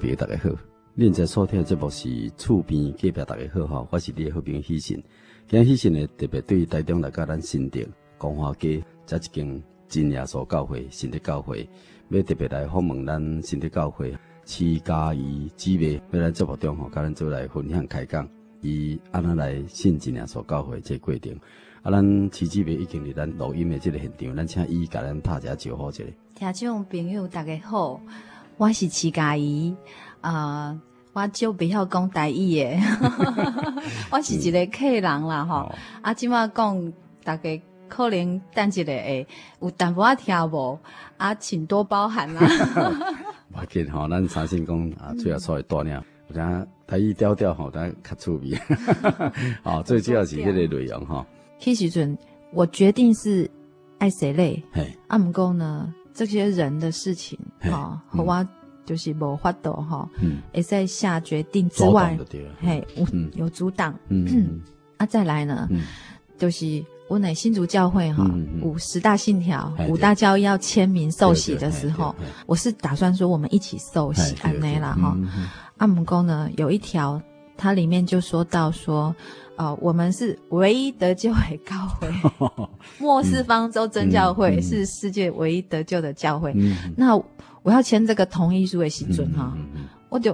进来听这边大家好，恁在所听的节目是厝边隔壁大家好哈，我是你的好朋友喜信。今日喜信呢特别对台中来甲咱新店光华街这一间真耶稣教会新的教会，要特别来访问咱新的教会徐嘉怡姊妹，要来节目中吼，甲咱做来分享开讲，伊安怎来信真耶稣教会这个过程。啊，咱徐姊妹已经伫咱录音的这个现场，咱请伊甲咱拍一下招呼一下。听众朋友大家好。我是徐嘉怡，啊、呃，我就不晓讲台语诶，我是一个客人啦，吼、嗯，啊，即马讲大家可能等一下会有淡薄仔听无，啊，请多包涵啦。我见吼，咱相信讲啊，最后出来锻炼，我讲台语调调吼，咱较趣味，哦，最主要是迄个内容哈。迄时阵，我决定是爱谁类，啊，毋过呢。这些人的事情，哈，和我就是无法度哈，也在下决定之外，嘿，有阻挡，嗯，啊，再来呢，就是我乃新竹教会哈，五十大信条，五大教要签名受洗的时候，我是打算说我们一起受洗安内啦哈，阿姆公呢有一条，它里面就说到说。哦，我们是唯一得救的教会，末世方舟真教会是世界唯一得救的教会。那我要签这个同意书的时准哈，我就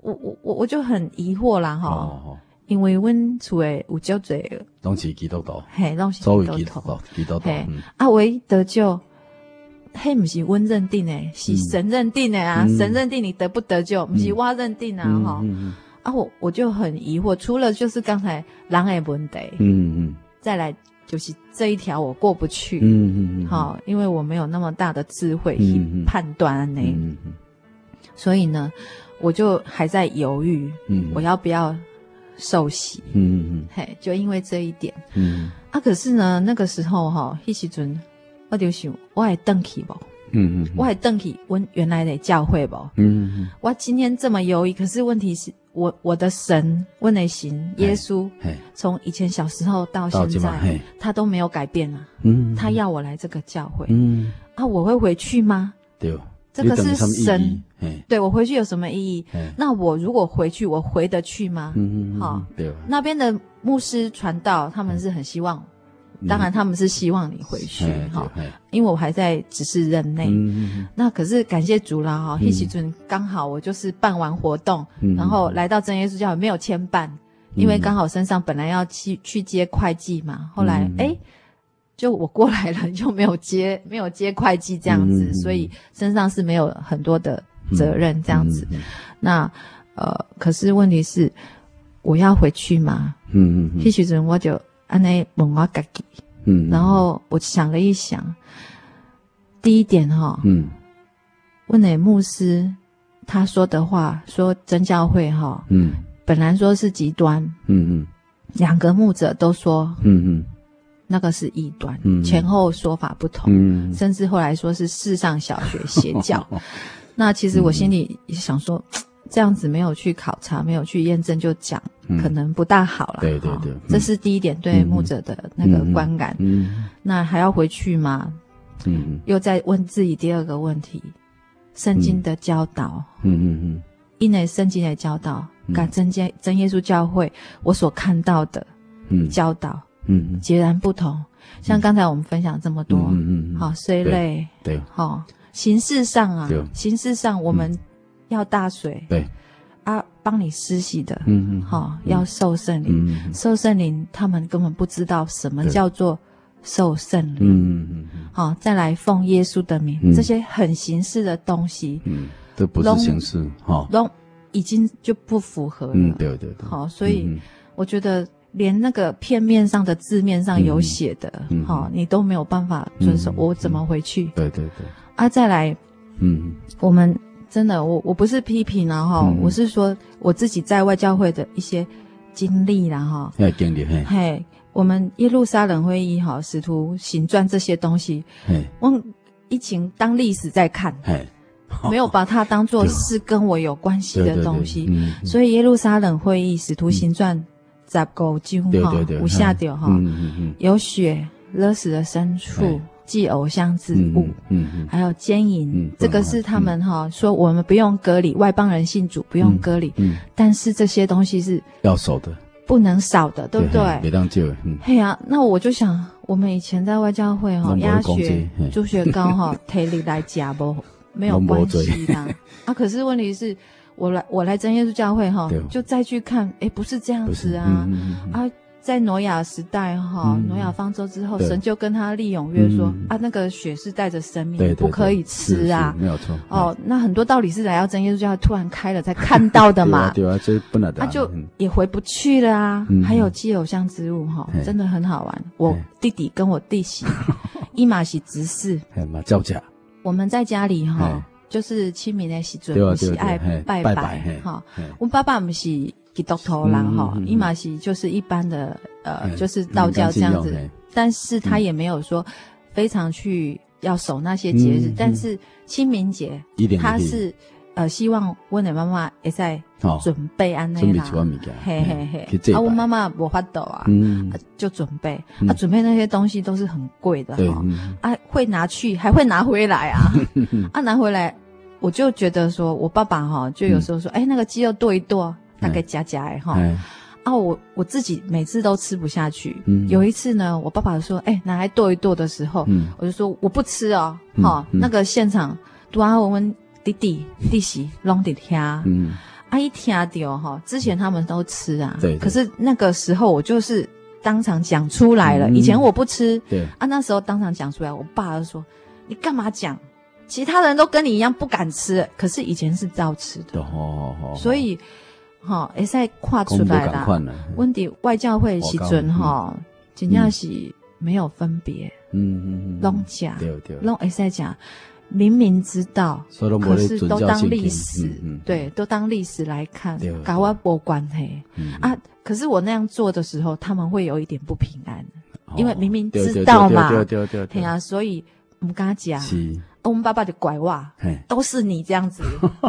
我我我我就很疑惑啦哈，因为阮厝诶有足侪，拢是基督徒，嘿，拢是基督徒，基督徒，啊，唯一得救，嘿，不是阮认定诶，是神认定诶啊，神认定你得不得救，不是我认定啊哈。啊，我我就很疑惑，除了就是刚才狼爱问题，嗯嗯，再来就是这一条我过不去，嗯嗯好，因为我没有那么大的智慧去判断呢，嗯嗯，所以呢，我就还在犹豫，嗯，我要不要受洗，嗯嗯嗯，嘿，就因为这一点，嗯，啊，可是呢，那个时候哈，迄时阵我就想，我还登去不？嗯嗯，我还登去问原来的教会不？嗯嗯，我今天这么犹豫，可是问题是。我我的神问的行耶稣，从以前小时候到现在，他都没有改变啊。嗯，他要我来这个教会，嗯，啊，我会回去吗？对，这个是神，对我回去有什么意义？那我如果回去，我回得去吗？嗯嗯，好，对，那边的牧师传道，他们是很希望。当然，他们是希望你回去哈，因为我还在只是任内。那可是感谢主啦哈，一起准刚好我就是办完活动，然后来到真耶稣教会没有牵办，因为刚好身上本来要去去接会计嘛，后来哎，就我过来了，就没有接没有接会计这样子，所以身上是没有很多的责任这样子。那呃，可是问题是我要回去吗？嗯嗯，一起准我就。安内问我自己，嗯，然后我想了一想，第一点哈，嗯，问那牧师他说的话，说真教会哈，嗯，本来说是极端，嗯嗯，两个牧者都说，嗯嗯，那个是异端，嗯，前后说法不同，嗯，甚至后来说是世上小学邪教，那其实我心里想说。这样子没有去考察，没有去验证就讲，可能不大好了。对对对，这是第一点对牧者的那个观感。嗯，那还要回去吗？嗯，又再问自己第二个问题：圣经的教导。嗯嗯嗯，因为圣经的教导，跟真耶真耶稣教会我所看到的教导，嗯，截然不同。像刚才我们分享这么多，嗯嗯，好，虽累，对，好，形式上啊，形式上我们。要大水，对。啊，帮你施洗的，嗯嗯，好，要受圣灵，受圣灵，他们根本不知道什么叫做受圣灵，嗯嗯嗯，好，再来奉耶稣的名，这些很形式的东西，嗯，都不是形式，哈，都已经就不符合了。嗯，对对对。好，所以我觉得连那个片面上的字面上有写的，好，你都没有办法遵守，我怎么回去？对对对。啊，再来，嗯，我们真的，我我不是批评了，哈，我是说我自己在外教会的一些经历啦，哈，经历嘿，嘿，我们耶路撒冷会议哈，使徒行传这些东西，我疫情当历史在看，没有把它当做是跟我有关系的东西，所以耶路撒冷会议使徒行传十九章哈，五下掉哈，有血勒死的牲畜。祭偶像之物，嗯嗯，还有奸淫，这个是他们哈说我们不用割礼，外邦人信主不用割礼，嗯，但是这些东西是要守的，不能少的，对不对？别当旧，嗯，嘿呀，那我就想，我们以前在外教会哈，鸭血、猪血糕哈，体力来夹不没有关系的啊。可是问题是，我来我来真耶稣教会哈，就再去看，哎，不是这样子啊，啊。在挪亚时代，哈，挪亚方舟之后，神就跟他立永约说啊，那个血是带着生命，不可以吃啊，没有错。哦，那很多道理是来到真耶稣教会突然开了才看到的嘛，对啊，这不能的，他就也回不去了啊。还有祭偶像之物，哈，真的很好玩。我弟弟跟我弟媳，伊玛喜执事，叫假。我们在家里哈，就是清明的时阵，不是爱拜拜哈。我爸爸不是。基督徒啦哈，伊玛西就是一般的呃，就是道教这样子，但是他也没有说非常去要守那些节日，但是清明节他是呃希望温的妈妈也在准备安内啦，嘿嘿嘿，啊我妈妈无法抖啊，就准备。啊准备那些东西都是很贵的哈，啊会拿去还会拿回来啊，啊拿回来我就觉得说我爸爸哈就有时候说哎那个鸡肉剁一剁。大概夹夹哎哈，啊我我自己每次都吃不下去。有一次呢，我爸爸说：“哎，拿来剁一剁的时候，我就说我不吃哦。”哈，那个现场，杜阿文弟弟弟媳拢得听，嗯，啊一听到哈，之前他们都吃啊，对。可是那个时候我就是当场讲出来了。以前我不吃，对啊，那时候当场讲出来，我爸就说：“你干嘛讲？其他人都跟你一样不敢吃，可是以前是照吃的哦。”所以。哈，会使看出来啦。问题外教会时阵哈，真正是没有分别。嗯嗯嗯，拢讲，拢会使讲，明明知道，可是都当历史，对，都当历史来看，搞我无关系。啊，可是我那样做的时候，他们会有一点不平安，因为明明知道嘛，对啊，所以不敢讲。我们爸爸的拐哇，都是你这样子，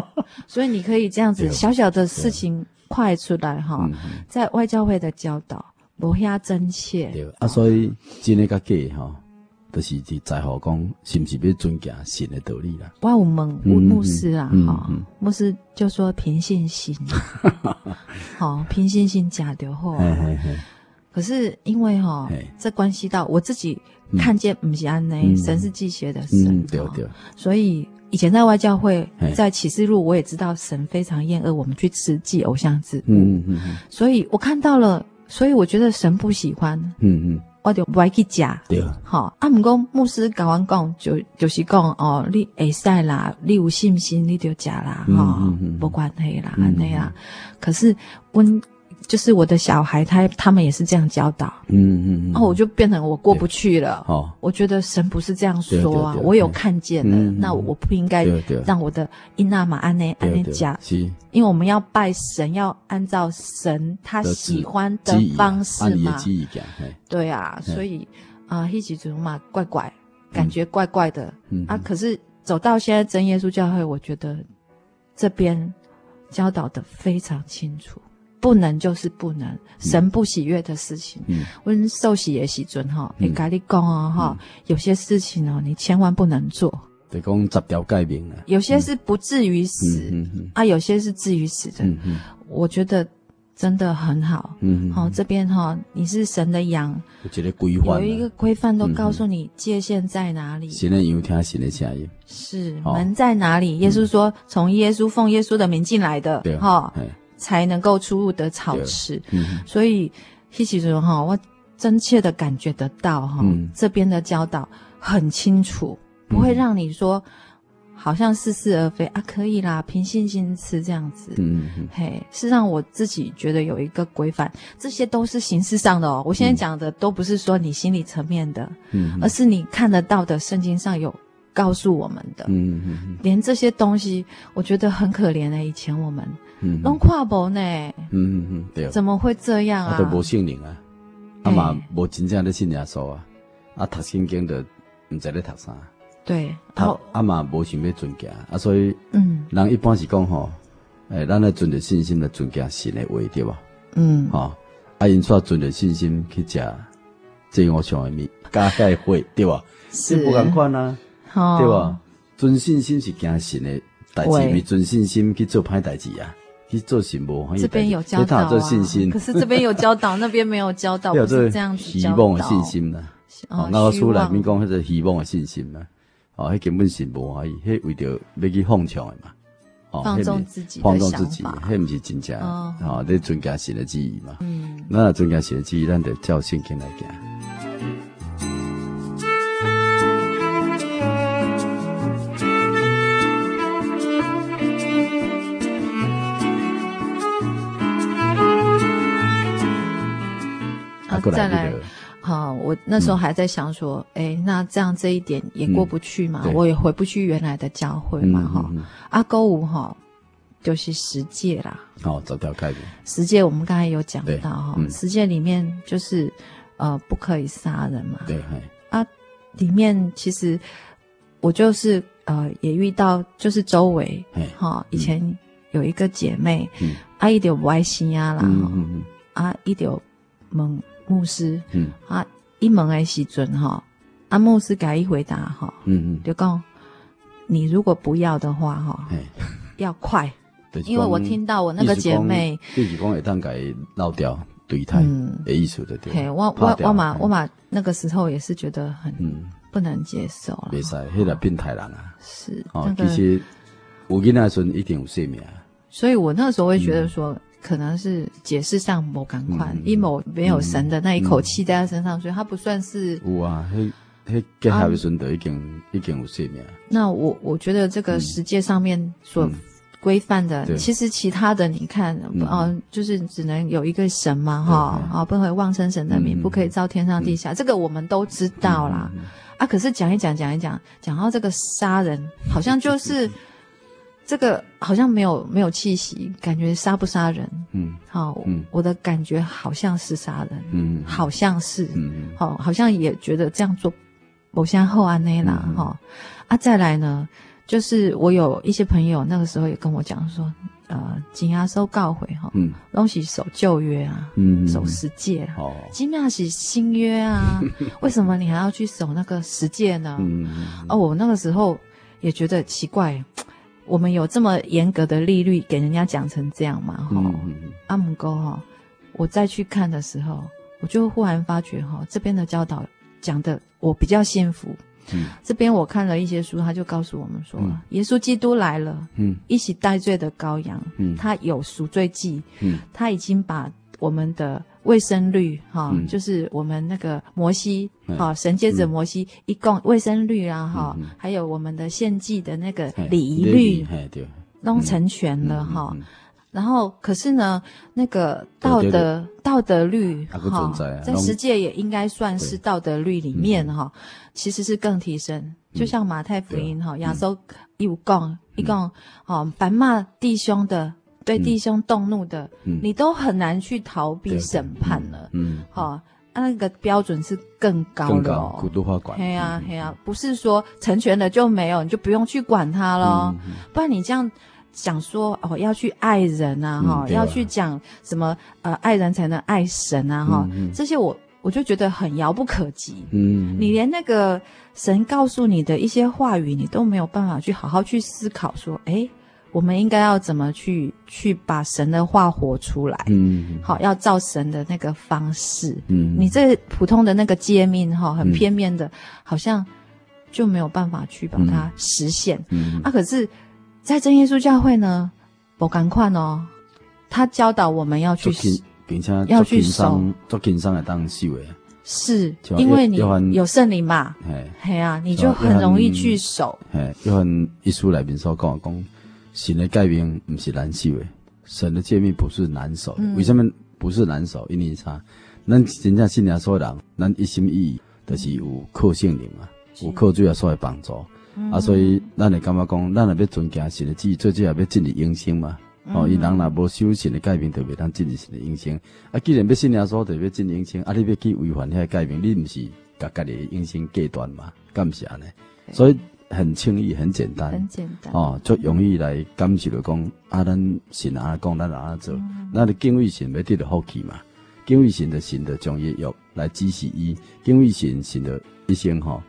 所以你可以这样子小小的事情快出来哈，在外教会的教导无遐真切。对。啊，所以真的个假哈，都是在乎讲是不是要尊敬神的道理啦。我有问牧师啊，哈，牧师就说凭信心，好凭信心讲就好。可是因为哈，这关系到我自己。看见不是安内，神是忌邪的神，对对。所以以前在外教会，在启示录，我也知道神非常厌恶我们去吃祭偶像之物。嗯嗯。所以我看到了，所以我觉得神不喜欢。嗯嗯。我就不爱去吃。对。好，阿姆公牧师搞完讲，就就是讲哦，你会使啦，你有信心你就吃啦，哈，不关系啦，安内啦。可是温。就是我的小孩，他他们也是这样教导，嗯嗯，然后我就变成我过不去了。哦，我觉得神不是这样说啊，我有看见了，那我不应该让我的伊娜玛安内安内加，因为我们要拜神，要按照神他喜欢的方式嘛。对啊，所以啊，一起走嘛，怪怪，感觉怪怪的。啊。可是走到现在真耶稣教会，我觉得这边教导的非常清楚。不能就是不能，神不喜悦的事情。嗯，温受洗也喜尊哈，你跟你讲啊哈，有些事情哦，你千万不能做。得讲十条诫命了。有些是不至于死，啊，有些是至于死的。我觉得真的很好。嗯，好，这边哈，你是神的羊，有一个规范，有一个规范都告诉你界限在哪里。神的羊听神的声音。是门在哪里？耶稣说，从耶稣奉耶稣的名进来的，对哈。才能够出入得草吃，嗯、所以希奇说哈，我真切的感觉得到哈，嗯、这边的教导很清楚，不会让你说好像似是而非啊，可以啦，凭信心吃这样子。嘿，是让我自己觉得有一个规范，这些都是形式上的哦。我现在讲的都不是说你心理层面的，嗯，而是你看得到的，圣经上有告诉我们的。嗯嗯嗯，连这些东西，我觉得很可怜的。以前我们，嗯，拢看无呢，嗯嗯嗯，对，怎么会这样啊？都无信灵啊，啊嘛无真正的信耶稣啊，啊读圣经的毋知咧读啥。对，他阿妈无想要尊敬。啊，所以，嗯，人一般是讲吼，诶，咱来存着信心来尊敬神的话，对吧？嗯，吼，啊，因煞存着信心去食这我上的物，加盖会，对吧？是。不共款啊，哦、对吧？存信心是惊神的代志，咪存信心去做歹代志啊，去做神无。这边有教导啊，做信心可是这边有教导，那边没有教导，不是这样子。希望的信心啦，哦，那个书里面讲迄个希望的信心啦。哦，迄根本是无可以，迄为着要去放枪的嘛，哦，放纵自己，放纵自己，迄毋是真正，哦，你尊敬神的记忆嘛，嗯，那尊敬神的记忆，咱得照圣经来行。啊，再来。好，我那时候还在想说，哎、嗯欸，那这样这一点也过不去嘛，嗯、我也回不去原来的教会嘛，哈、嗯。阿勾五哈，就是十诫啦。哦，这条开始。十诫我们刚才有讲到哈，嗯、十诫里面就是呃不可以杀人嘛。对。啊，里面其实我就是呃也遇到，就是周围哈以前有一个姐妹，嗯、啊一点歪心啊啦，嗯嗯啊一点懵。牧师，嗯。啊，一问的时阵哈，啊牧师给伊回答哈，嗯嗯，就讲你如果不要的话哈，要快，因为我听到我那个姐妹，就是讲会当给捞掉对待的意思的对，嘿，我我我嘛我嘛那个时候也是觉得很不能接受了，别使，迄个变态人啊，是，哦，其实我囡仔时一定有性命，所以我那时候会觉得说。可能是解释上某赶快，阴谋没有神的那一口气在他身上，所以他不算是。有啊，嘿，嘿，结合的顺德已经已经有性命。那我我觉得这个世界上面所规范的，其实其他的你看，嗯，就是只能有一个神嘛，哈，啊，不可以妄称神的名，不可以造天上地下，这个我们都知道啦。啊，可是讲一讲，讲一讲，讲到这个杀人，好像就是。这个好像没有没有气息，感觉杀不杀人？嗯，好，嗯，我的感觉好像是杀人，嗯，好像是，嗯，好，好像也觉得这样做，某些后安内啦，哈，啊，再来呢，就是我有一些朋友那个时候也跟我讲说，呃，紧押收告回哈，嗯，东西守旧约啊，嗯，守十诫，哦，基本上是新约啊，为什么你还要去守那个十戒呢？嗯，哦，我那个时候也觉得奇怪。我们有这么严格的利率给人家讲成这样嘛？哈，阿姆哥哈，我再去看的时候，我就忽然发觉哈，这边的教导讲的我比较幸福。嗯，这边我看了一些书，他就告诉我们说，嗯、耶稣基督来了，嗯，一起代罪的羔羊，嗯，他有赎罪祭，嗯，他已经把我们的。卫生率哈，就是我们那个摩西哈，神接着摩西一共卫生率啊哈，还有我们的献祭的那个礼仪律，都成全了哈。然后可是呢，那个道德道德律哈，在十诫也应该算是道德律里面哈，其实是更提升。就像马太福音哈，亚洲一五讲一共哈，凡骂弟兄的。对弟兄动怒的，你都很难去逃避审判了。嗯，好，那个标准是更高的哦。古都化管。对呀，对呀，不是说成全了就没有，你就不用去管他了。不然你这样想说哦，要去爱人啊，哈，要去讲什么呃，爱人才能爱神啊，哈，这些我我就觉得很遥不可及。嗯，你连那个神告诉你的一些话语，你都没有办法去好好去思考，说，诶我们应该要怎么去去把神的话活出来？嗯，好，要照神的那个方式。嗯，你这普通的那个诫命哈，很片面的，嗯、好像就没有办法去把它实现。嗯，啊，可是，在真耶稣教会呢，我赶快哦，他教导我们要去，并且要去守，做经商的当守诶，是因为你有圣灵嘛？嘿，嘿啊，你就很容易去守。嘿，约翰一书里面所讲讲，神的诫命不是难守的，神的诫命不是难守的。为什么不是难守？因为啥？咱真正信仰所有人，咱一心一意就是有靠圣灵啊，有靠主耶稣的帮助。啊，所以咱会感觉讲，咱若要尊敬神的旨意，最主要要进入永生嘛。哦，伊人若无修行的改变，就袂当进入神的永生。啊，既然要信仰所，就要进永生。啊，你要去违反遐改变，你毋是甲家己永生隔断嘛？敢毋是安尼？所以很轻易，很简单，很简单。哦，就容易来感受着讲，啊，咱神安尼讲，咱安尼做，那你敬畏神要得到福气嘛？敬畏神的神的将业欲来支持伊，敬畏神神的一生吼，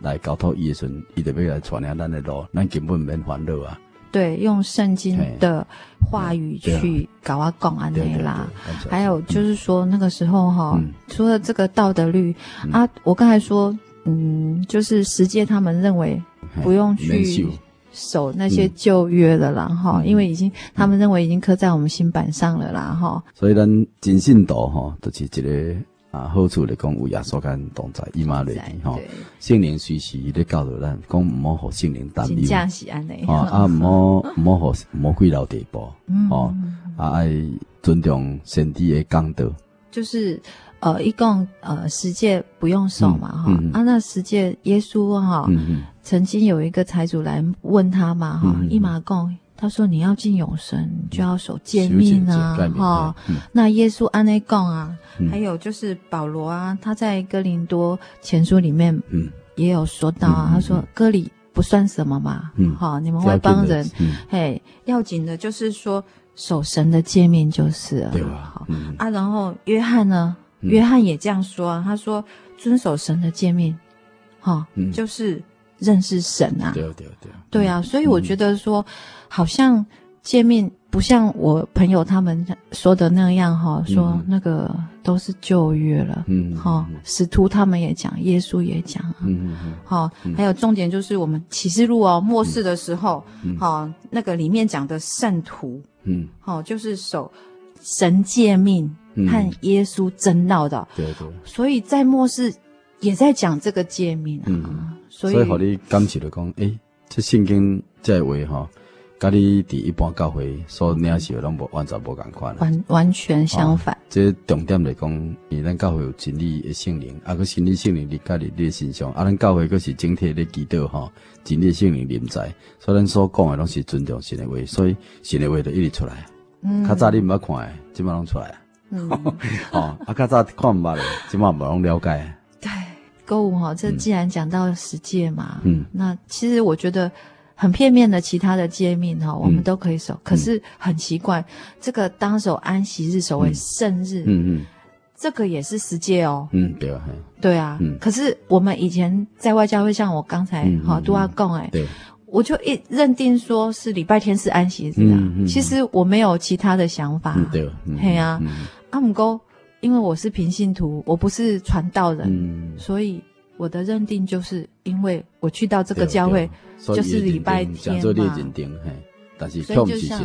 来交托伊的时阵，伊就要来传扬咱的路，咱根本免烦恼啊。对，用圣经的话语去搞啊。讲安内啦。还有就是说，那个时候哈，嗯、除了这个道德律、嗯、啊，我刚才说，嗯，就是实践他们认为不用去守那些旧约的啦哈，嗯、因为已经他们认为已经刻在我们心板上了啦哈。所以咱真信道哈，就是一个。啊，好处来讲，有耶稣跟同在，伊玛内利吼，圣灵随时咧教导咱，讲唔好互圣灵担忧，真是安尼，啊，唔好 唔好互魔鬼留地步，哦，啊，爱尊重神的嘅讲道，就是呃，一共呃十诫不用守嘛，哈，啊，那十诫耶稣哈，曾经有一个财主来问他嘛，哈，伊玛共。他说：“你要进永生，就要守诫命啊！哈，那耶稣安内共啊，还有就是保罗啊，他在哥林多前书里面，也有说到啊，他说哥里不算什么嘛，好，你们外邦人，嘿，要紧的就是说守神的诫命就是了，好啊。然后约翰呢，约翰也这样说啊，他说遵守神的诫命，哈，就是。”认识神啊，对对对，对啊，所以我觉得说，好像诫命不像我朋友他们说的那样哈，说那个都是旧约了，嗯，哈，使徒他们也讲，耶稣也讲啊，嗯嗯，好，还有重点就是我们启示录哦，末世的时候，好，那个里面讲的圣徒，嗯，好，就是守神诫命和耶稣争闹的，对对，所以在末世也在讲这个诫命啊。所以，互你感谢的讲，诶，这圣经这话哈，跟你伫一般教会所领受的拢无完全无共款，完完全相反。这重点来讲，你咱教会有真理的圣灵，啊，个真理圣灵伫家里你身上，啊，咱教会阁是整体的祈祷哈，真理圣灵临在，所以咱所讲的拢是尊重神的话，所以神的话就一直出来。嗯，较早你毋捌看的，即摆拢出来 哦，啊，较早看毋捌的，即摆无拢了解。对购物哈，这既然讲到十戒嘛，嗯，那其实我觉得很片面的，其他的诫命哈，我们都可以守。可是很奇怪，这个当守安息日，守为圣日，嗯嗯，这个也是十戒哦，嗯，对啊，对啊，嗯。可是我们以前在外教会，像我刚才哈都要供哎，对，我就一认定说是礼拜天是安息日啊，其实我没有其他的想法，对，嘿啊，阿姆哥。因为我是平信徒，我不是传道人，嗯、所以我的认定就是，因为我去到这个教会就是礼拜天嘛。但是就像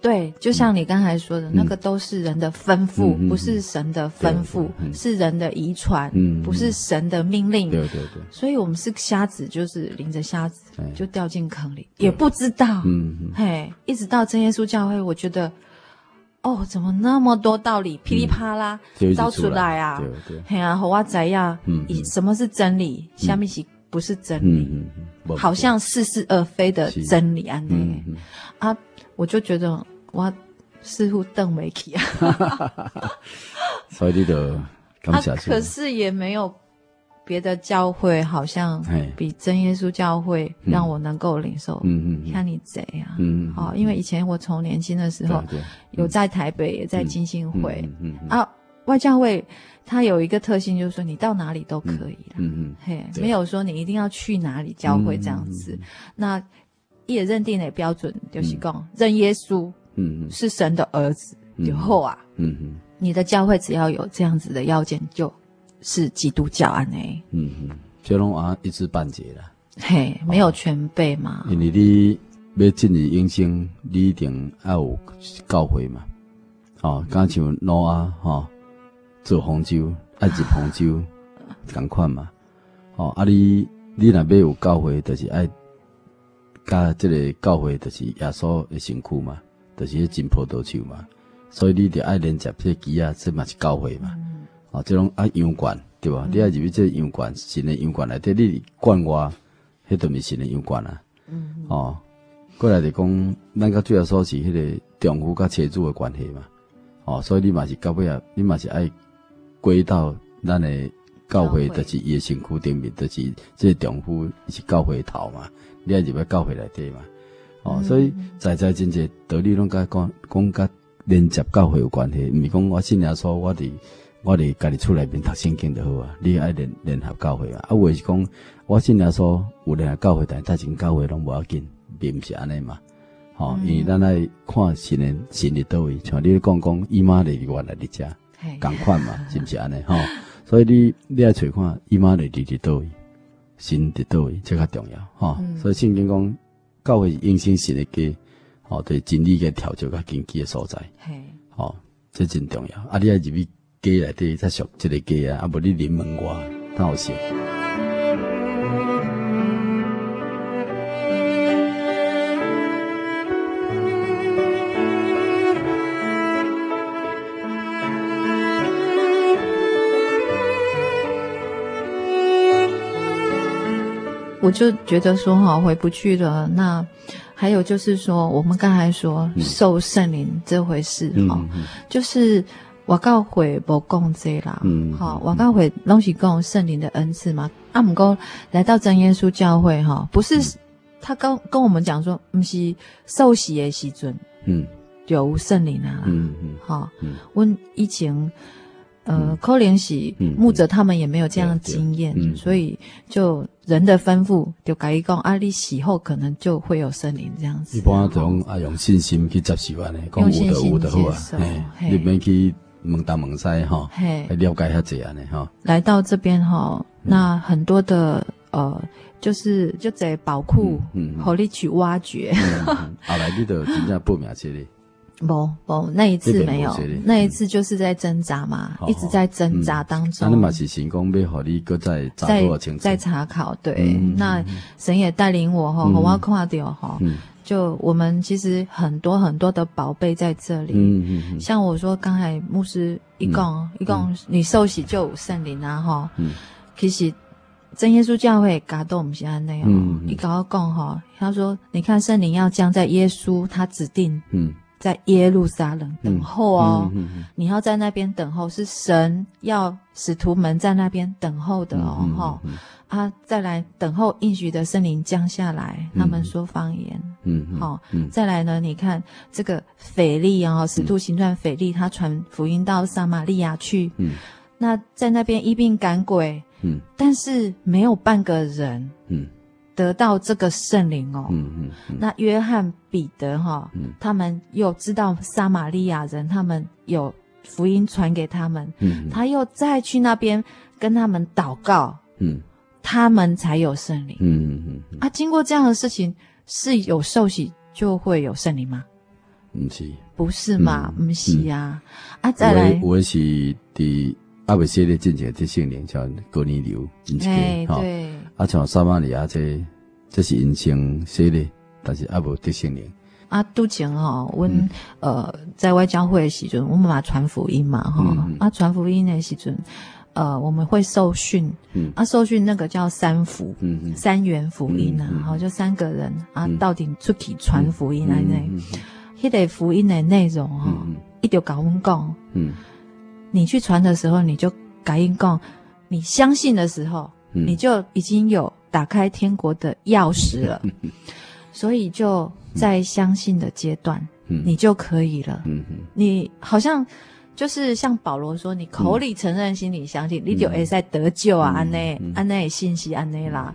对，就像你刚才说的，嗯、那个都是人的吩咐，嗯、不是神的吩咐，嗯、是人的遗传，嗯、不是神的命令。对对对。所以我们是瞎子，就是领着瞎子就掉进坑里，也不知道。嗯嗯。嘿，一直到真耶稣教会，我觉得。哦，怎么那么多道理噼里啪啦造出来啊？对对，嘿啊，和我知呀，以什么是真理，下面是不是真理？好像似是而非的真理啊！啊，我就觉得我似乎邓维奇啊，所以你就啊，可是也没有。别的教会好像比真耶稣教会让我能够领受，嗯嗯，像你这样，嗯，好，因为以前我从年轻的时候有在台北，也在金星会，嗯啊，外教会它有一个特性，就是说你到哪里都可以了，嗯嗯，嘿，没有说你一定要去哪里教会这样子。那也认定的标准就是讲认耶稣，嗯是神的儿子以后啊，嗯嗯，你的教会只要有这样子的要件就。是基督教安尼？嗯嗯，这拢啊一知半解啦。嘿，没有全备嘛。因为你要进入永生，你一定要有教会嘛。哦，敢像挪亚哈，做方舟，爱入方舟，同款嘛。哦，啊你你若要有教会，就是爱甲即个教会，就是耶稣的身躯嘛，就是迄真葡萄树嘛。所以你得爱连接这枝啊，这嘛是教会嘛。嗯、哦，这种爱羊圈对吧？嗯、你爱入去这羊圈，新的羊圈内底，你管我，迄都毋是新的羊圈啊。嗯。哦，过来就讲，咱甲主要说是迄个丈夫甲妻子的关系嘛。哦，所以你嘛是到尾啊，你嘛是爱归到咱的教会，就是伊的身躯顶面，就是这个丈夫是教会头嘛，你爱入去教会内底嘛。哦，嗯、所以在在真济道理拢甲讲讲甲连接教会有关系，毋是讲我信耶稣，我伫我伫家己厝内面读圣经就好啊。你爱联联合教会啊，啊，有诶是讲我信耶稣有联合教会，但是他真教会拢无要紧，并毋是安尼嘛。哦，因为咱来看神的神伫倒位，像你讲讲以马内利原来伫遮，共款嘛，是毋是安尼？吼，所以你你爱揣看以马内利伫倒位，神伫倒位，这较重要，吼。所以圣经讲教会应信神的家，吼，对真理嘅调节甲根基诶所在，吼，这真重要。啊，你爱入去家内底才属这个家啊，啊，无你临门外，哪有行？我就觉得说哈，回不去了。那还有就是说，我们刚才说受圣灵这回事哈，嗯嗯、就是我教会无讲这啦，嗯，好，我教会拢是讲圣灵的恩赐嘛。啊，毋过来到真耶稣教会哈，不是他跟跟我们讲说，不是受洗的时阵，嗯，有圣灵啊，嗯嗯，好，问以前。呃，可能是牧者他们也没有这样的经验，所以就人的吩咐就改一讲，啊，你死后可能就会有圣灵这样子。一般这种啊，用信心去接受安尼，讲有的有的好啊，你免去问东问西哈，来了解一下这样的哈。来到这边哈，那很多的呃，就是就在宝库，嗯，好你去挖掘。后来你都真正报名去哩。不不，那一次没有，那一次就是在挣扎嘛，一直在挣扎当中。那嘛是成功，要和你搁再再再查考，对。那神也带领我哈，我看到哈，就我们其实很多很多的宝贝在这里。嗯嗯。像我说刚才牧师一共一共你受洗就有圣灵啊哈。嗯。其实真耶稣教会感动我们现在那样，你刚刚讲哈，他说你看圣灵要降在耶稣他指定。嗯。在耶路撒冷等候哦，嗯嗯嗯、你要在那边等候，是神要使徒们在那边等候的哦，哈、嗯嗯嗯、啊，再来等候应许的圣灵降下来，他们说方言，嗯，好，再来呢，你看这个腓力啊，使徒行传腓力，他传福音到撒玛利亚去，嗯，那在那边医病赶鬼，嗯，但是没有半个人，嗯。得到这个圣灵哦，嗯嗯嗯、那约翰彼得哈、他们又知道撒玛利亚人，他们有福音传给他们，嗯、他又再去那边跟他们祷告，嗯、他们才有圣灵。嗯嗯嗯、啊，经过这样的事情，是有受洗就会有圣灵吗？不是，不是嘛？不是呀。啊，再来，我是第阿伯写的进前的圣灵叫哥尼流，哎，对。啊，像撒玛利亚这，这是因先写的，但是阿无得圣灵。啊，都前哈，阮呃在外教会的时阵，我们嘛传福音嘛哈，啊传福音的时阵，呃我们会受训，啊受训那个叫三福，三元福音啊，好就三个人啊到底出去传福音来呢，迄个福音的内容哈，一定要跟我们讲，嗯，你去传的时候，你就感应讲，你相信的时候。你就已经有打开天国的钥匙了，所以就在相信的阶段，你就可以了。你好像就是像保罗说，你口里承认，心里相信，你就会在得救啊，安内安内信息安内啦。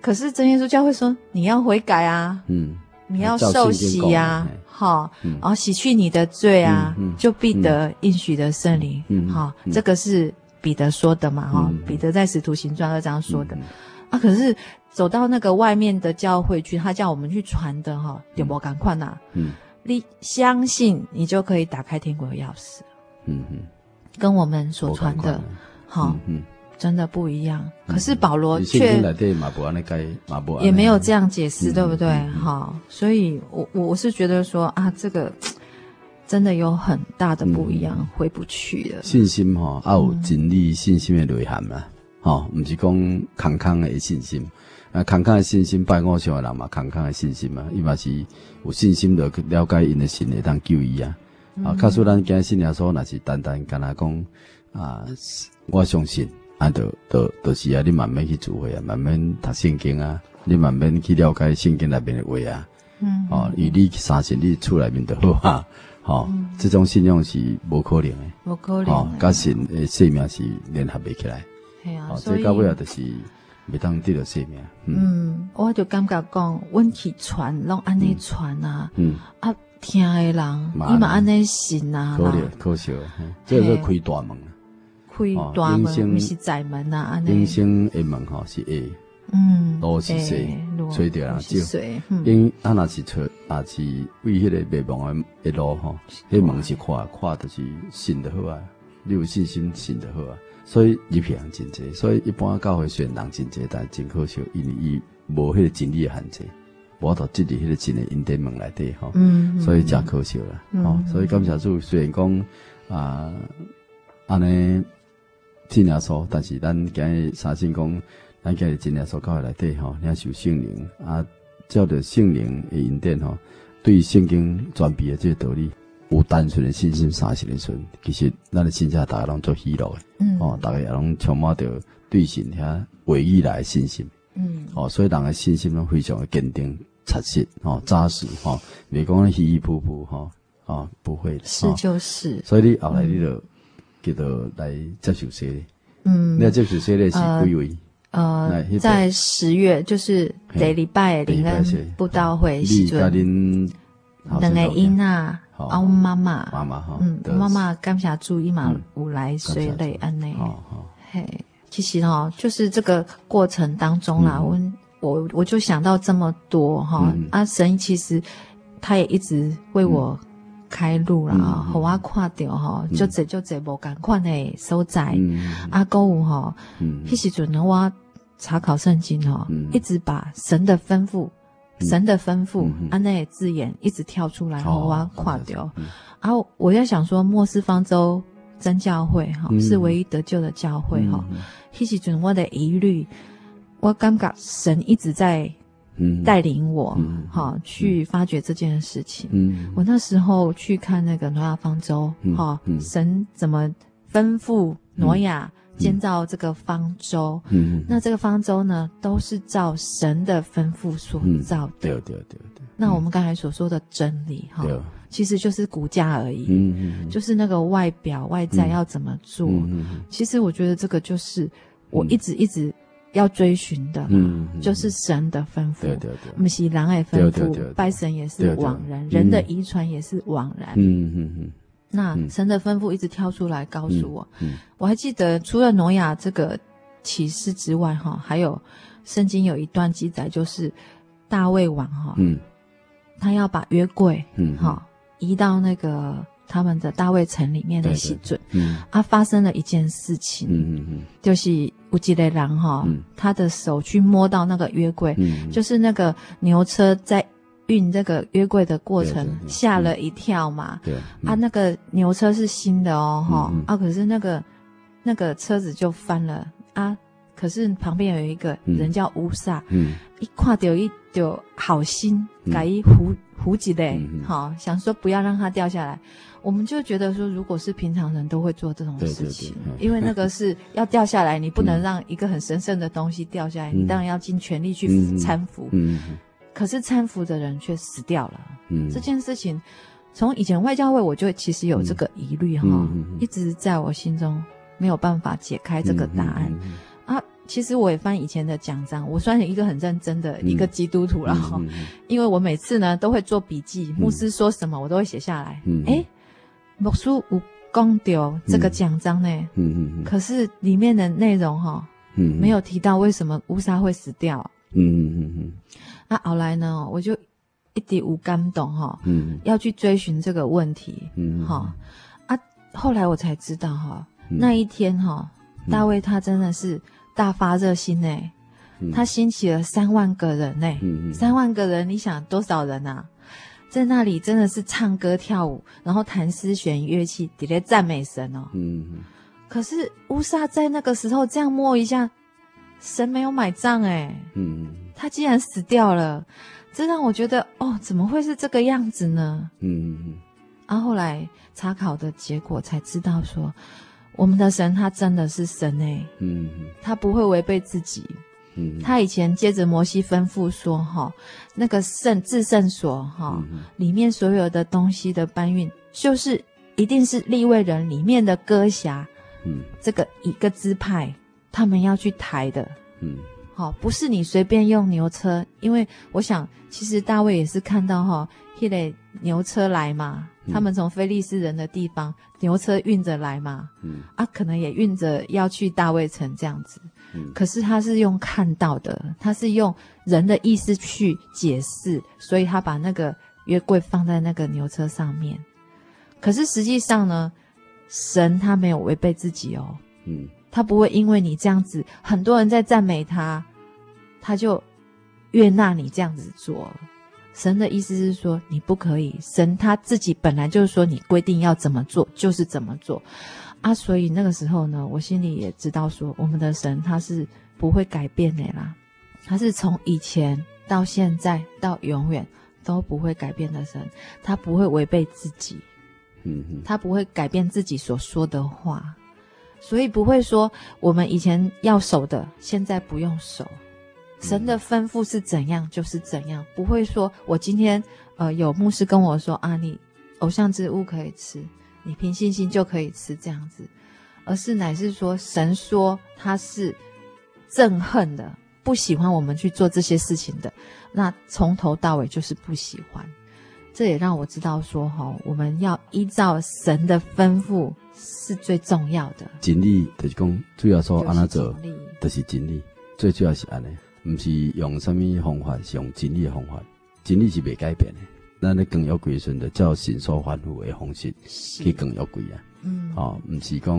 可是真耶稣教会说，你要悔改啊，嗯，你要受洗啊，好，然后洗去你的罪啊，就必得应许的圣灵。好，这个是。彼得说的嘛，哈，彼得在使徒行传二章说的，啊，可是走到那个外面的教会去，他叫我们去传的，哈，有没有？赶快呐？嗯，你相信，你就可以打开天国的钥匙。嗯嗯，跟我们所传的，好，嗯，真的不一样。可是保罗却也没有这样解释，对不对？哈，所以我我我是觉得说啊，这个真的有很大的不一样，回不去了。信心哈，要有真理信心的内涵嘛，哈，不是讲康康的信心。啊，康康的信心拜偶像的人嘛，康康的信心嘛，伊嘛是有信心的了解因的心会当救伊啊。嗯、啊，假使咱今信耶稣，若是单单跟他讲啊，我相信啊，就就就是啊，你慢慢去聚会啊，慢慢读圣经啊，你慢慢去了解圣经内面的话啊。嗯。哦、啊，与你相信你厝内面就好啊。好、啊，嗯、这种信仰是无可能的。无可能。哦、啊，甲神的生命是联合袂起来。系啊。哦，所以到尾啊，就是。袂当得到生命，嗯，我就感觉讲，阮去传，拢安尼传啊，嗯，啊，听的人，伊嘛安尼信啊，可怜可笑，这个是开大门，开大门，不是窄门啊，安尼，人生的门吼是会，嗯，路是细，吹着人少，因啊若是吹，也是为迄个迷茫的路吼，迄门是跨跨的是信的好啊，你有信心信的好啊。所以入去人真济，所以一般教会虽然人真济，但真可惜，因为伊无迄个真理的限制，无到进入迄个真的恩典门内底吼，嗯，所以真可惜啦，吼，所以感谢主，虽然讲啊，安尼真耶稣，但是咱今日相信讲，咱今日真耶稣教会内底吼，领受圣灵啊，照着圣灵的恩典吼，对圣经传递的这个道理。有单纯的信心，相信的时阵，其实咱的心下大家拢做喜乐的，嗯，哦，大家也拢充满着对神遐唯一来的信心，嗯，哦，所以人的信心拢非常的坚定、扎实，哦，扎实，哈，别讲稀稀扑扑，哈，啊，不会，是就是，所以你后来你就叫做来接受洗礼，嗯，那接受洗礼是几位？呃，在十月就是第礼拜灵恩布道会时阵，两个婴啊。啊，我妈妈，妈妈哈，嗯，妈妈感谢主伊嘛有来随类安内，嘿，其实哈，就是这个过程当中啦，我我我就想到这么多哈，啊，神其实他也一直为我开路啦，和我跨掉哈，就这就这无共款的所在，啊，购物哈，迄时阵我查考圣经哈，一直把神的吩咐。神的吩咐，啊，那字眼一直跳出来，我要垮掉。然后我在想说，末世方舟真教会哈是唯一得救的教会哈。其实准我的疑虑，我感觉神一直在带领我哈去发掘这件事情。我那时候去看那个挪亚方舟哈，神怎么吩咐挪亚？建造这个方舟，嗯，那这个方舟呢，都是照神的吩咐所造的。对对对对。那我们刚才所说的真理，哈，其实就是骨架而已。嗯嗯。就是那个外表外在要怎么做？嗯，其实我觉得这个就是我一直一直要追寻的。嗯。就是神的吩咐。对对对。们是人的吩咐，拜神也是枉然，人的遗传也是枉然。嗯嗯嗯。那神的吩咐一直跳出来告诉我，嗯嗯、我还记得除了挪亚这个启示之外，哈，还有圣经有一段记载，就是大卫王哈，嗯，他要把约柜，嗯，哈，移到那个他们的大卫城里面的时阵，嗯，啊，发生了一件事情，嗯嗯嗯，就是有一个人哈，嗯、他的手去摸到那个约柜，嗯，就是那个牛车在。运这个约柜的过程吓了一跳嘛？对，啊，那个牛车是新的哦，哈啊，可是那个那个车子就翻了。啊，可是旁边有一个人叫乌撒，嗯，一看到一丢好心，改一胡胡几嘞，好想说不要让它掉下来，我们就觉得说，如果是平常人都会做这种事情，因为那个是要掉下来，你不能让一个很神圣的东西掉下来，你当然要尽全力去搀扶，嗯。可是搀扶的人却死掉了。嗯，这件事情从以前外教会我就其实有这个疑虑哈，一直在我心中没有办法解开这个答案。啊。其实我也翻以前的奖章，我算是一个很认真的一个基督徒了哈，因为我每次呢都会做笔记，牧师说什么我都会写下来。嗯，哎，牧师有讲到这个奖章呢，嗯。嗯，可是里面的内容哈，嗯，没有提到为什么乌沙会死掉。嗯嗯嗯嗯。那后来呢，我就一直无感动哈，嗯，要去追寻这个问题，嗯，哈。啊，后来我才知道哈，那一天哈，大卫他真的是大发热心呢、欸，嗯、他兴起了三万个人呢、欸，嗯嗯、三万个人，你想多少人啊？在那里真的是唱歌跳舞，然后弹丝弦乐器，底下赞美神哦。嗯嗯、可是乌撒在那个时候这样摸一下，神没有买账哎。嗯、他竟然死掉了，这让我觉得哦，怎么会是这个样子呢？嗯嗯。然后后来查考的结果才知道说，我们的神他真的是神哎。嗯。他不会违背自己。嗯他以前接着摩西吩咐说：“哈，那个圣至圣所哈，里面所有的东西的搬运，就是一定是立位人里面的歌辖，嗯，这个一个支派他们要去抬的，嗯，好，不是你随便用牛车，因为我想其实大卫也是看到哈，那个牛车来嘛，他们从菲利斯人的地方牛车运着来嘛，嗯，啊，可能也运着要去大卫城这样子。”嗯可是他是用看到的，他是用人的意思去解释，所以他把那个约柜放在那个牛车上面。可是实际上呢，神他没有违背自己哦，嗯，他不会因为你这样子，很多人在赞美他，他就悦纳你这样子做。神的意思是说你不可以，神他自己本来就是说你规定要怎么做就是怎么做。啊，所以那个时候呢，我心里也知道说，我们的神他是不会改变的啦，他是从以前到现在到永远都不会改变的神，他不会违背自己，嗯哼，他不会改变自己所说的话，所以不会说我们以前要守的，现在不用守，神的吩咐是怎样就是怎样，不会说我今天呃有牧师跟我说啊，你偶像之物可以吃。你凭信心就可以吃这样子，而是乃是说神说他是憎恨的，不喜欢我们去做这些事情的。那从头到尾就是不喜欢。这也让我知道说哈，我们要依照神的吩咐是最重要的。尽力就是讲，主要说安那做，就是尽力。最主要是安尼，不是用什么方法，是用真理的方法。真理是未改变的。咱咧更有规顺的，照神所吩咐的方式去更有规啊。嗯，哦，毋是讲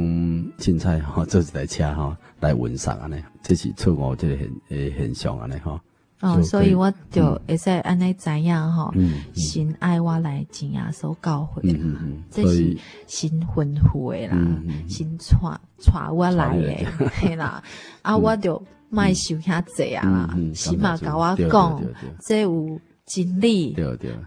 凊彩 吼，做一台车吼来运送安尼，这是错误这个现诶现象安尼吼。哦，所以我就会使安尼知影吼，神爱我来正耶稣教会啦，这是神吩咐的啦，神带带我来的，嘿啦，啊，我就卖想遐济啊啦，起码甲我讲，这有。经历，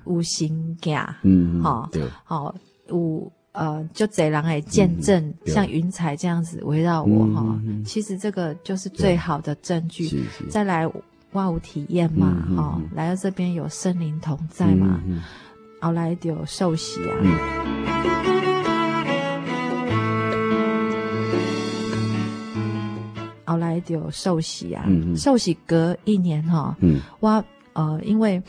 有神行，嗯，好，好，有呃，就这人来见证，像云彩这样子围绕我哈。其实这个就是最好的证据。再来，我有体验嘛，哈，来到这边有森林同在嘛，后来就有受洗啊，来就有受洗啊，受喜隔一年哈，我。呃，因为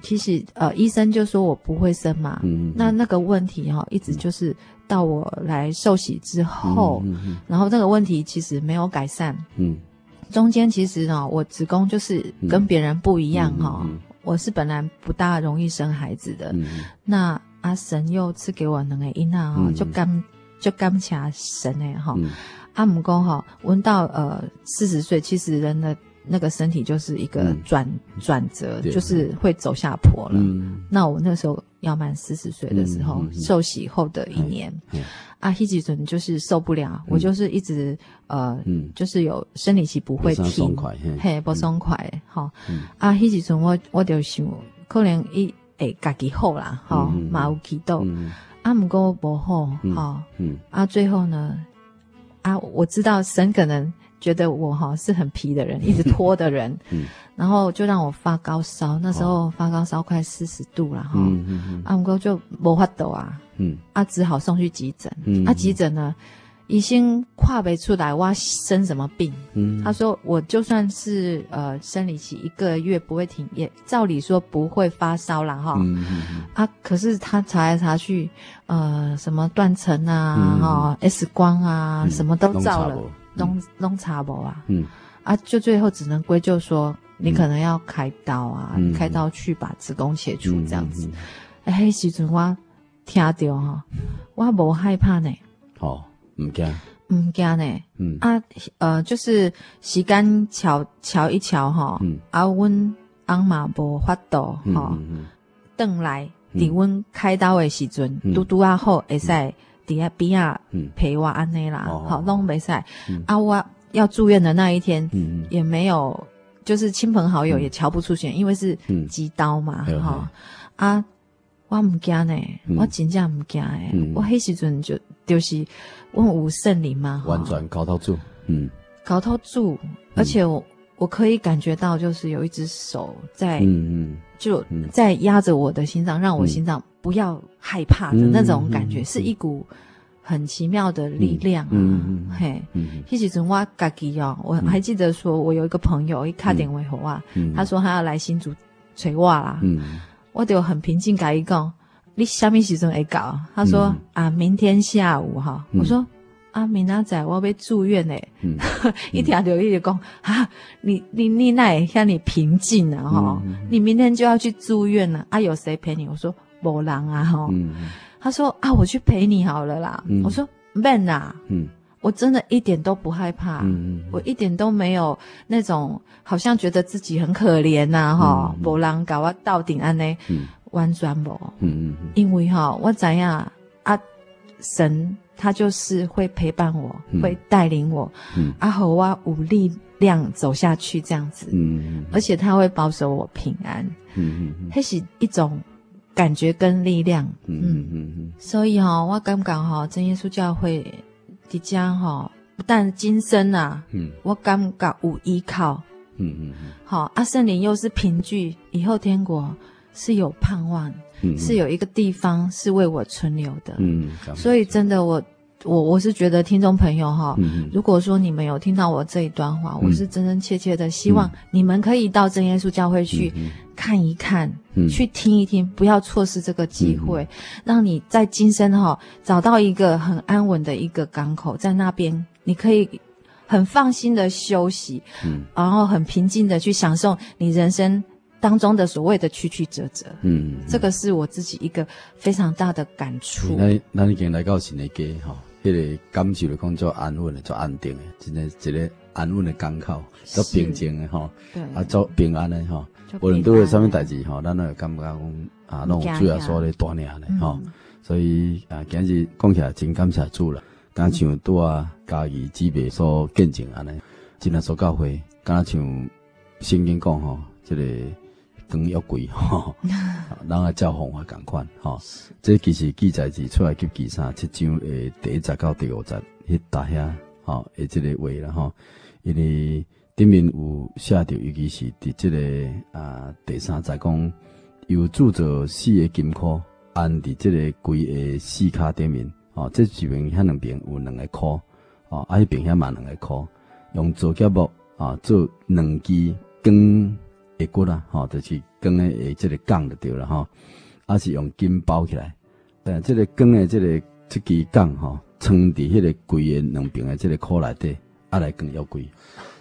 其实呃，医生就说我不会生嘛，嗯嗯、那那个问题哈、哦，一直就是到我来受洗之后，嗯嗯嗯、然后那个问题其实没有改善。嗯，中间其实呢，我子宫就是跟别人不一样哈，嗯嗯嗯、我是本来不大容易生孩子的，嗯、那阿神又赐给我两个婴儿哈，就感就感谢神哎哈，阿姆公哈，闻到呃四十岁，其实人的。那个身体就是一个转转折，就是会走下坡了。那我那时候要满四十岁的时候，受洗后的一年，啊，希吉准就是受不了，我就是一直呃，就是有生理期不会停，嘿，不松快，好，啊，希吉准我我就想，可能伊会家己好啦，哈，嘛有祈祷，啊，姆过不好，哈，啊，最后呢，啊，我知道神可能。觉得我哈是很皮的人，一直拖的人，嗯、然后就让我发高烧，那时候发高烧快四十度了哈，阿姆哥就没法抖啊，嗯，啊只好送去急诊，嗯、啊急诊呢，医生跨不出来我生什么病，嗯，他说我就算是呃生理期一个月不会停，也照理说不会发烧了哈，嗯嗯、啊可是他查来查去，呃什么断层啊，哈、嗯、X 光啊，嗯、什么都照了。弄弄查不啊？嗯。啊，就最后只能归咎说你可能要开刀啊，开刀去把子宫切除这样子。哎，迄时阵我听到哈，我无害怕呢。哦，唔惊，唔唔惊呢，嗯。啊，呃，就是时间瞧瞧一瞧哈，嗯，啊，阮翁嘛无法度哈，转来伫阮开刀的时阵，拄拄啊好会使伫遐边啊陪我安尼啦，好拢袂使，啊，我要住院的那一天，嗯，也没有，就是亲朋好友也瞧不出去，因为是急刀嘛，哈，啊，我唔惊呢，我真正唔惊诶，我迄时阵就就是。我有圣灵嘛？完全搞到住，嗯，搞到住，而且我我可以感觉到，就是有一只手在，嗯嗯，就在压着我的心脏，让我心脏不要害怕的那种感觉，是一股很奇妙的力量啊，嗯嘿，一起从哇嘎吉哦，我还记得说，我有一个朋友一卡点为何啊，他说他要来新竹垂袜啦，嗯，我就很平静甲伊讲。你什么时阵会搞？他说、嗯、啊，明天下午哈。嗯、我说啊，明仔载我要被住院嘞。嗯、一听就一直讲啊，你你你那也像你平静了哈，嗯、你明天就要去住院了啊？有谁陪你？我说没人啊哈。嗯、他说啊，我去陪你好了啦。嗯、我说 man 啊，嗯、我真的一点都不害怕，嗯、我一点都没有那种好像觉得自己很可怜呐哈，没人搞我到顶安呢。嗯。完全无，嗯嗯，因为哈，我怎样，啊，神他就是会陪伴我，会带领我，嗯，啊，和我有力量走下去这样子，嗯，而且他会保守我平安，嗯嗯，那是一种感觉跟力量，嗯嗯嗯，所以哈，我感觉哈，真耶稣教会的家哈，不但今生啊，嗯，我感觉有依靠，嗯嗯嗯，好，阿，圣灵又是凭据以后天国。是有盼望，是有一个地方是为我存留的，嗯，所以真的我我我是觉得听众朋友哈，如果说你们有听到我这一段话，嗯、我是真真切切的希望你们可以到真耶稣教会去看一看，去听一听，不要错失这个机会，让你在今生哈找到一个很安稳的一个港口，在那边你可以很放心的休息，嗯，然后很平静的去享受你人生。当中的所谓的曲曲折折，嗯，这个是我自己一个非常大的感触。那那你今天来到新的家哈，那个感受的工作安稳的，做安定的，真的一个安稳的港口，做平静的哈，对，啊，做平安的吼，无论拄着什么代志吼，咱都感觉讲啊，那种主要说咧锻炼的吼，所以啊，今日讲起来真感谢主了，敢像拄啊家己姊妹所见证安尼，真日所教会，敢像圣经讲吼，这个。更要贵啊叫红啊赶快哈。这其实记载是出来给记三七章诶第一节到第五节，迄搭遐哈诶即个话了吼。因为顶面有写着，尤其是伫这个啊第三节讲，有铸造四个金箍，安伫即个规个四卡顶面，哦，这一边遐两边有两个箍，哦，啊迄边遐嘛两个箍，用做夹木啊做两支钢。一骨啦，吼，就是钢诶，诶，这个杠就对了吼，啊是用金包起来，但，这个钢诶，这个这支杠吼，撑伫迄个规个两边诶，这个箍内底，啊来更要贵，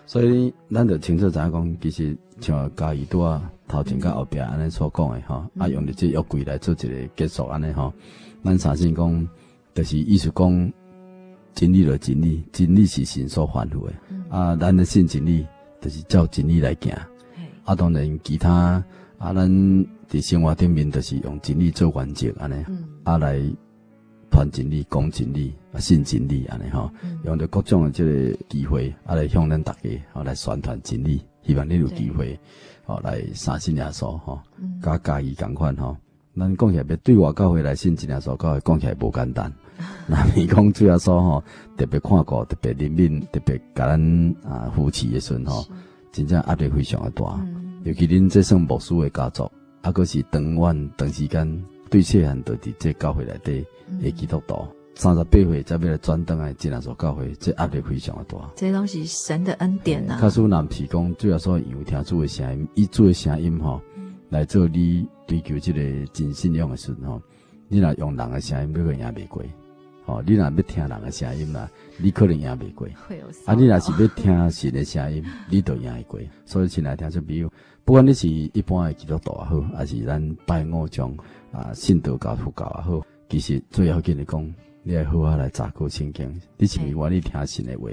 所以咱就清楚知影讲，其实像嘉义拄啊头前甲后壁安尼所讲诶吼，啊用的这要贵来做一个结束安尼吼，咱相信讲，就是意思讲，真理就真理，真理是神所吩咐诶，啊，咱的信真理，就是照真理来行。啊，当然，其他啊，咱伫生活顶面，就是用真理做原则安尼，嗯、啊来传真理、讲真理、啊信真理安尼吼，嗯、用着各种的即个机会，啊来向咱大家，吼来宣传真理，希望你有机会，哦对来三信耶稣吼，甲家己共款吼。咱讲起来，对外教会来信真耶稣，教会讲起来无简单。那你讲主要说吼，特别看顾，特别怜悯，特别甲咱啊扶持的时阵吼。真正压力非常的大，嗯、尤其恁这算牧师的家族，啊，佫是长远长时间对细汉都伫这教会内底的基督徒，三十八岁才要来转登来进来所教会，这压力非常的大。这拢是神的恩典呐、啊。卡苏南提供，主要说有听主的声音，以主的声音吼，嗯、来做你追求这个真信仰的时候，你若用人的声音，要个赢袂过。哦，你若要听人的声音啦，你可能赢袂过。啊，你若是要听神的声音，你都赢会过。所以，亲爱听众朋友，不管你是一般的基督徒也好，还是咱拜偶像啊、信道教、佛教也好，其实最要紧的讲，你要好好来查考圣经。你是不愿意听神的话？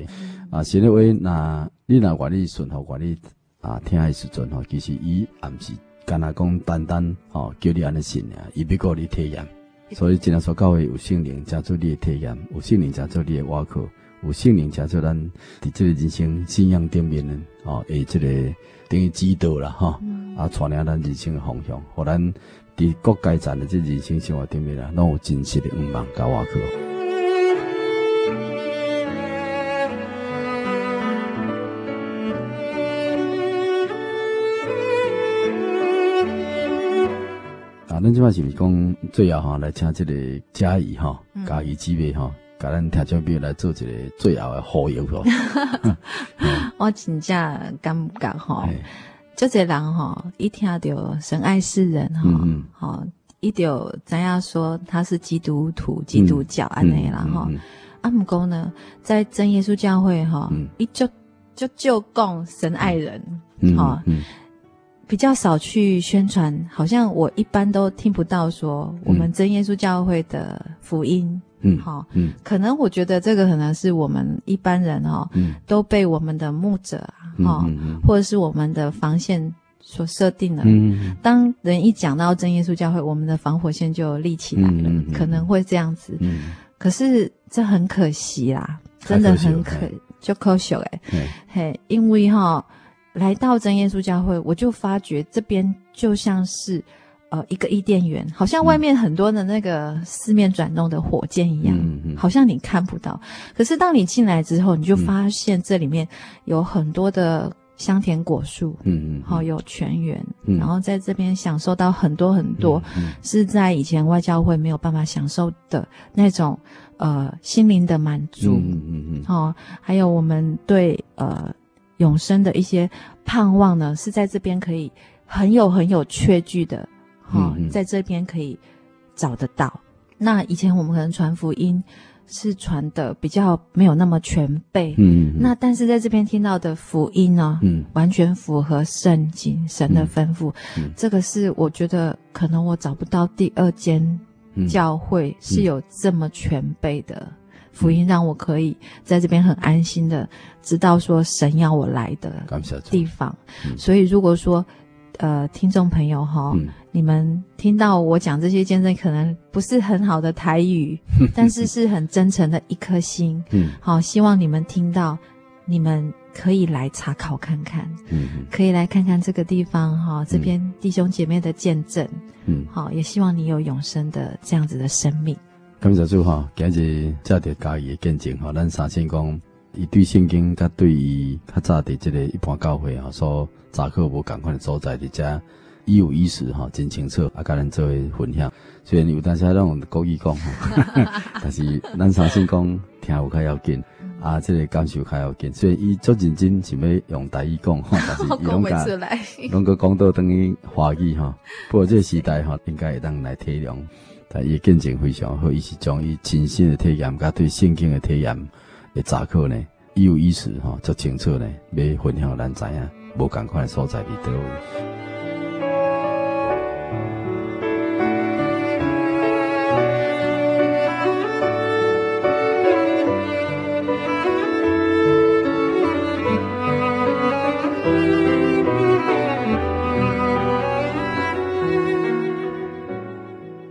啊，神的话，那你若愿意顺服，愿意啊听的时阵吼，其实伊也毋是干那讲单单吼叫你安尼信啊，伊要顾你体验。所以，尽量说教会有圣灵加做你的体验，有圣灵加做你的外壳，有圣灵加做咱伫这个人生信仰顶面呢，哦，诶，这个等于指导啦，哈，啊，带领咱人生的方向，互咱伫各阶层的这人生生活顶面啊，拢有真实的愿望甲外壳。咱即摆是毋是讲最后哈来请这个嘉怡哈，嘉怡姊妹哈，甲咱听众朋友来做一个最后的呼应吼。我真正感觉哈，这个人哈，一听到神爱世人哈，好，一定知影说他是基督徒、基督教安尼啦哈。啊，毋过呢，在真耶稣教会哈，伊就就就讲神爱人，哈。比较少去宣传，好像我一般都听不到说我们真耶稣教会的福音，嗯，好，嗯，可能我觉得这个可能是我们一般人哦，嗯，都被我们的牧者啊，哈，或者是我们的防线所设定了，嗯，当人一讲到真耶稣教会，我们的防火线就立起来了，可能会这样子，嗯，可是这很可惜啦，真的很可就可惜哎，嘿，因为哈。来到真耶稣教会，我就发觉这边就像是，呃，一个伊甸园，好像外面很多的那个四面转动的火箭一样，嗯嗯、好像你看不到。可是当你进来之后，你就发现这里面有很多的香甜果树，嗯嗯，好、嗯、有泉源，嗯、然后在这边享受到很多很多，嗯嗯、是在以前外教会没有办法享受的那种，呃，心灵的满足，嗯嗯嗯，好、嗯，还有我们对呃。永生的一些盼望呢，是在这边可以很有很有确据的，哈、嗯嗯。哦，在这边可以找得到。那以前我们可能传福音是传的比较没有那么全备，嗯，嗯，那但是在这边听到的福音呢，嗯，完全符合圣经神的吩咐，这个是我觉得可能我找不到第二间教会是有这么全备的。福音让我可以在这边很安心的知道说神要我来的地方，所以如果说呃听众朋友哈，你们听到我讲这些见证，可能不是很好的台语，但是是很真诚的一颗心，嗯，好，希望你们听到，你们可以来查考看看，嗯，可以来看看这个地方哈，这边弟兄姐妹的见证，嗯，好，也希望你有永生的这样子的生命。感谢主哈，今日这条嘉义的见证哈，咱相信讲，伊对圣经甲对伊较早伫即个一般教会哈，所查考无共款的所在伫遮一五一十哈，真清楚啊，甲咱做为分享。虽然有当时咱用国语讲哈，但是咱相信讲听有较要紧，啊，这个感受较要紧。虽然伊足认真想要用台语讲哈，但是伊拢甲拢个讲到等于华语哈，不过即个时代哈，应该会当来体谅。但伊见证非常好，伊是将伊亲身的体验，甲对圣经的体验的查考呢，伊有意思吼，足清楚呢，要分享咱知影，无共款的所在伫倒位。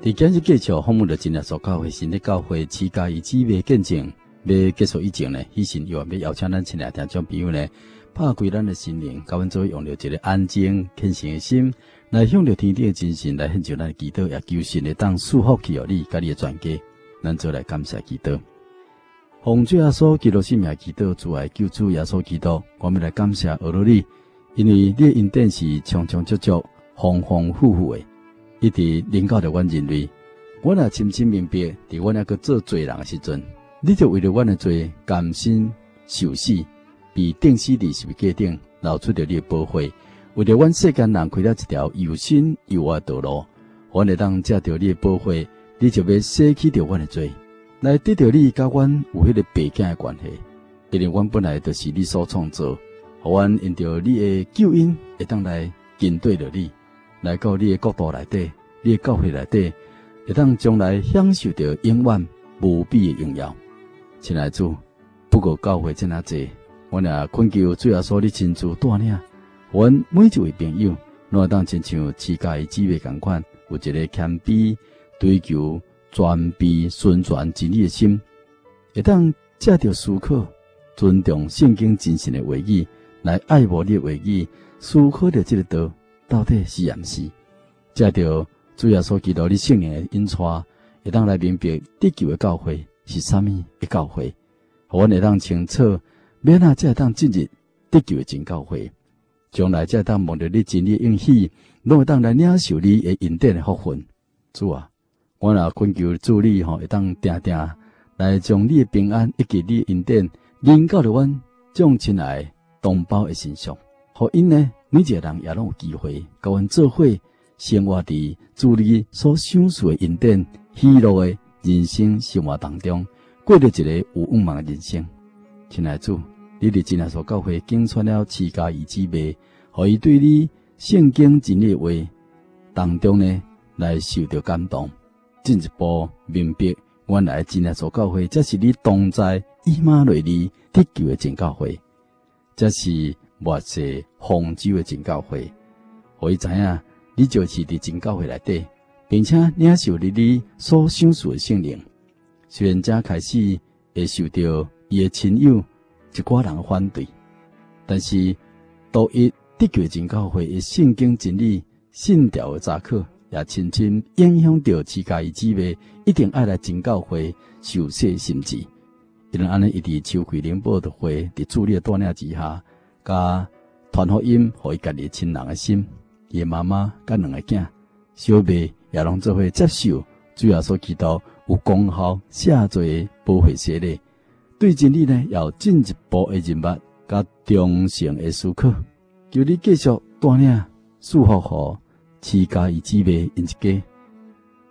你今日继续访问的真耶稣教会新的教会，赐嘉义姊妹见证要结束以前呢，以前又要邀请咱前来听众朋友呢，拍开咱的心灵，甲阮做用着一个安静虔诚的心，来向着天地的真神来献上咱的祈祷，也求神的当赐福给予你，甲你的全家，咱做来感谢祈祷。奉主耶稣基督圣名祈祷，主爱救主耶稣基督，我们来感谢俄罗你，因为你的恩典是长长久久、丰丰富富的。一直领教着阮人类，我也深深明白，伫阮那个做罪人诶时阵，你就为了阮的罪甘心受死，被钉死伫十字架顶，流出着你的宝血，为了阮世间人开了一条有心有爱道路。阮会当借着你的宝血，你就要舍弃着阮的罪，来得到你甲阮有迄个白镜的关系。因为阮本来就是你所创造，互阮因着你的救恩，会当来跟对着你。来到你的国度内底，你的教会内底，会当将来享受着永远无比的荣耀。亲爱主，不过教会这么济，我俩恳求主耶稣的亲自带领，阮每一位朋友，拢会当亲像乞丐姊妹同款，有一个谦卑、追求全备、顺传真理的心，会当借着思考、尊重圣经真实的话语，来爱慕你的话语，思考着这个道到底是毋是？借着主耶稣基督的圣灵的引带，会当来明白得救的教会。是啥物的教会？互阮会当清楚，免啊，才会当进入得救的真教会。将来才会当望着你真理应许，拢会当来领受你的恩典的福分。主啊，我若恳求助你吼，会当定定来将你的平安以及你的恩典临到了阮众亲爱同胞的身上。互因呢，每一个人也拢有机会，甲阮做伙生活伫主你所赏赐的恩典喜乐的。人生生活当中，过着一个有愿望的人生。亲爱的主，你伫今日所教会经传了七家以姊妹，互伊对你圣经真理话当中呢来受到感动，进一步明白原来今日所教会，这是你同在以马内利得救的真教会，这是末世丰州的真教会。可以知影，你就是伫真教会内底。并且领受你你所享受的圣灵，虽然才开始会受到伊的亲友一寡人反对，但是独一得救真教会的圣经真理信条的查考，也深深影响着其他的姊妹，一定爱来真教会受洗心志。因为安尼一直秋葵灵宝的会伫主的带领之下，加传福音，互伊家己亲人的心，伊妈妈甲两个囝小妹。也拢做会接受，主要所祈祷有功效，下罪保护洗礼，对真理呢要进一步的认识，甲忠诚的思考。求你继续带领祝福好七家与姊妹因一家，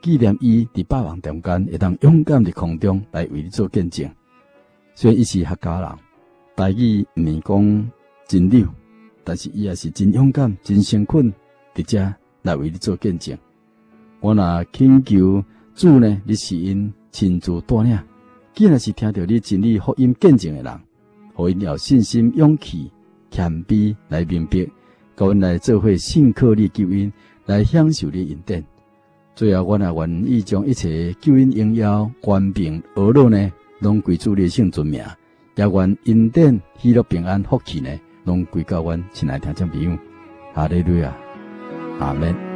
纪念伊伫百忙中间会当勇敢伫空中来为你做见证。虽然伊是客家人，台语毋免讲真溜，但是伊也是真勇敢、真诚恳，伫遮来为你做见证。我若请求主呢，你是因亲自带领，既然是听到你真理福音见证的人，互因有信心、勇气、谦卑来明白，甲阮来做伙信靠你救恩，来享受你恩典。最后，我若愿意将一切救恩荣耀、权柄、荣乐呢，拢归主你圣尊名，也愿恩典、喜乐、平安、福气呢，拢归到阮亲爱听众朋友。哈利路亚，阿门。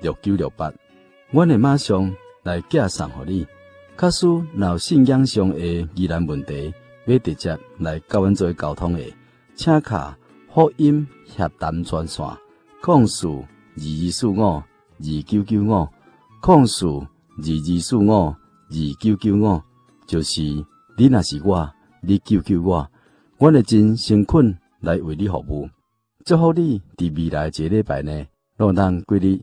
六九六八，我会马上来寄送互你。假使有信仰上诶疑难问题，要直接来甲阮做沟通诶，请卡福音协谈专线，控诉二二四五二九九五，控诉二二四五二九九五，就是你若是我，你救救我，我会真诚恳来为你服务。祝福你伫未来一个礼拜内，让咱归你。